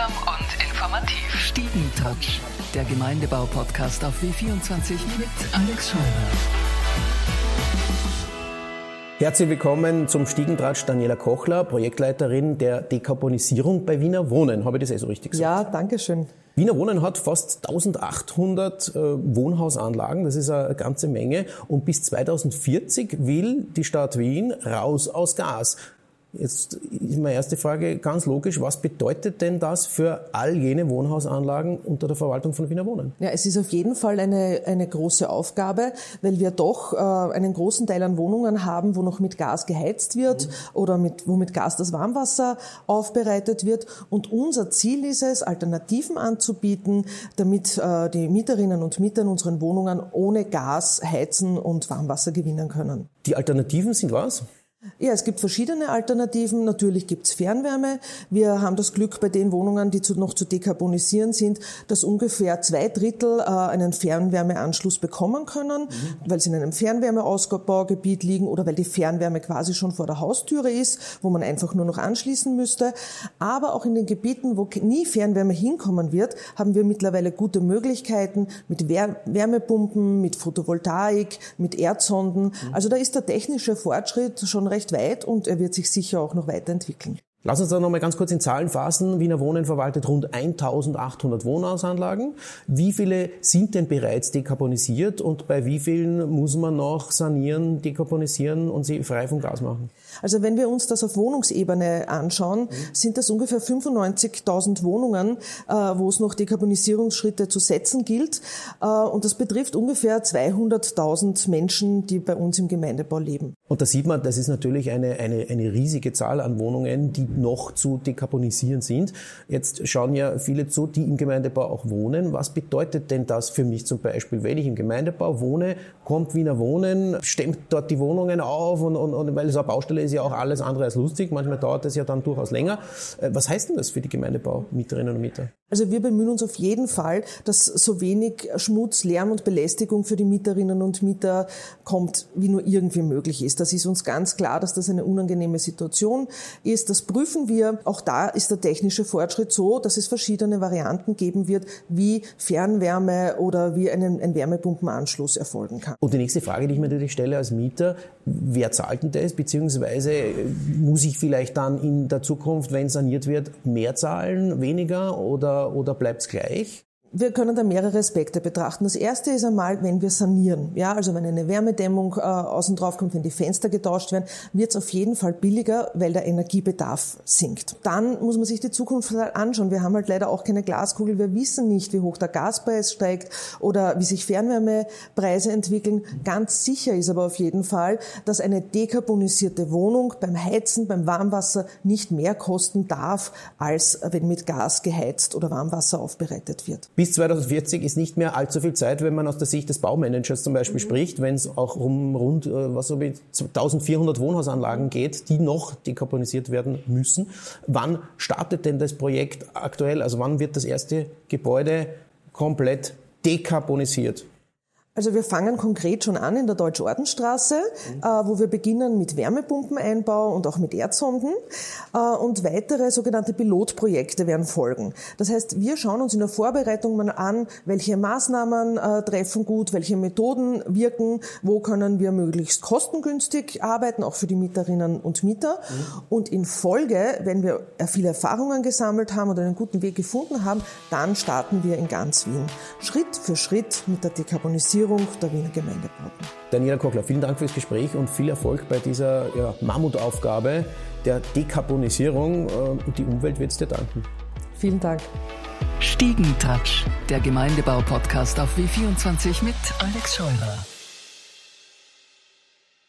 Unterhaltsam und informativ. Stiegentouch, der Gemeindebau-Podcast auf W24 mit Alex Scheuer. Herzlich willkommen zum Stiegentratsch Daniela Kochler, Projektleiterin der Dekarbonisierung bei Wiener Wohnen. Habe ich das eh so richtig gesagt? Ja, danke schön. Wiener Wohnen hat fast 1800 äh, Wohnhausanlagen, das ist eine ganze Menge. Und bis 2040 will die Stadt Wien raus aus Gas. Jetzt ist meine erste Frage ganz logisch. Was bedeutet denn das für all jene Wohnhausanlagen unter der Verwaltung von Wiener Wohnen? Ja, es ist auf jeden Fall eine, eine große Aufgabe, weil wir doch äh, einen großen Teil an Wohnungen haben, wo noch mit Gas geheizt wird mhm. oder mit, wo mit Gas das Warmwasser aufbereitet wird. Und unser Ziel ist es, Alternativen anzubieten, damit äh, die Mieterinnen und Mieter in unseren Wohnungen ohne Gas heizen und Warmwasser gewinnen können. Die Alternativen sind was? Ja, es gibt verschiedene Alternativen. Natürlich gibt es Fernwärme. Wir haben das Glück bei den Wohnungen, die zu, noch zu dekarbonisieren sind, dass ungefähr zwei Drittel äh, einen Fernwärmeanschluss bekommen können, mhm. weil sie in einem Fernwärmeausbaugebiet liegen oder weil die Fernwärme quasi schon vor der Haustüre ist, wo man einfach nur noch anschließen müsste. Aber auch in den Gebieten, wo nie Fernwärme hinkommen wird, haben wir mittlerweile gute Möglichkeiten mit Wärmepumpen, mit Photovoltaik, mit Erdsonden. Mhm. Also da ist der technische Fortschritt schon recht weit und er wird sich sicher auch noch weiterentwickeln. Lass uns da nochmal ganz kurz in Zahlen fassen. Wiener Wohnen verwaltet rund 1800 Wohnhausanlagen. Wie viele sind denn bereits dekarbonisiert und bei wie vielen muss man noch sanieren, dekarbonisieren und sie frei vom Gas machen? Also wenn wir uns das auf Wohnungsebene anschauen, sind das ungefähr 95.000 Wohnungen, äh, wo es noch Dekarbonisierungsschritte zu setzen gilt. Äh, und das betrifft ungefähr 200.000 Menschen, die bei uns im Gemeindebau leben. Und da sieht man, das ist natürlich eine, eine, eine riesige Zahl an Wohnungen, die noch zu dekarbonisieren sind. Jetzt schauen ja viele zu, die im Gemeindebau auch wohnen. Was bedeutet denn das für mich zum Beispiel, wenn ich im Gemeindebau wohne, kommt Wiener Wohnen, stemmt dort die Wohnungen auf und, und, und weil so eine Baustelle ist ja auch alles andere als lustig. Manchmal dauert es ja dann durchaus länger. Äh, was heißt denn das für die Gemeindebaumieterinnen und Mieter? Also wir bemühen uns auf jeden Fall, dass so wenig Schmutz, Lärm und Belästigung für die Mieterinnen und Mieter kommt, wie nur irgendwie möglich ist. Das ist uns ganz klar, dass das eine unangenehme Situation ist. Das prüfen wir. Auch da ist der technische Fortschritt so, dass es verschiedene Varianten geben wird, wie Fernwärme oder wie einen, ein Wärmepumpenanschluss erfolgen kann. Und die nächste Frage, die ich mir natürlich stelle als Mieter, wer zahlt denn das? Beziehungsweise muss ich vielleicht dann in der Zukunft, wenn saniert wird, mehr zahlen, weniger oder oder bleibt es gleich? Wir können da mehrere Aspekte betrachten. Das erste ist einmal, wenn wir sanieren. Ja, also wenn eine Wärmedämmung äh, außen drauf kommt, wenn die Fenster getauscht werden, wird es auf jeden Fall billiger, weil der Energiebedarf sinkt. Dann muss man sich die Zukunft halt anschauen. Wir haben halt leider auch keine Glaskugel. Wir wissen nicht, wie hoch der Gaspreis steigt oder wie sich Fernwärmepreise entwickeln. Ganz sicher ist aber auf jeden Fall, dass eine dekarbonisierte Wohnung beim Heizen, beim Warmwasser nicht mehr kosten darf, als wenn mit Gas geheizt oder Warmwasser aufbereitet wird. Bis 2040 ist nicht mehr allzu viel Zeit, wenn man aus der Sicht des Baumanagers zum Beispiel mhm. spricht, wenn es auch um rund äh, was wie 1400 Wohnhausanlagen geht, die noch dekarbonisiert werden müssen. Wann startet denn das Projekt aktuell? Also wann wird das erste Gebäude komplett dekarbonisiert? Also wir fangen konkret schon an in der Deutsch-Ordenstraße, mhm. äh, wo wir beginnen mit Wärmepumpeneinbau und auch mit Erdsonden äh, und weitere sogenannte Pilotprojekte werden folgen. Das heißt, wir schauen uns in der Vorbereitung mal an, welche Maßnahmen äh, treffen gut, welche Methoden wirken, wo können wir möglichst kostengünstig arbeiten, auch für die Mieterinnen und Mieter. Mhm. Und in Folge, wenn wir viele Erfahrungen gesammelt haben oder einen guten Weg gefunden haben, dann starten wir in ganz Wien. Schritt für Schritt mit der Dekarbonisierung Finanzierung der Wiener Gemeindebauten. Daniela Kochler, vielen Dank fürs Gespräch und viel Erfolg bei dieser ja, Mammutaufgabe der Dekarbonisierung. Äh, und die Umwelt wird es dir danken. Vielen Dank. Stiegentouch, der Gemeindebau-Podcast auf W24 mit Alex Scheurer.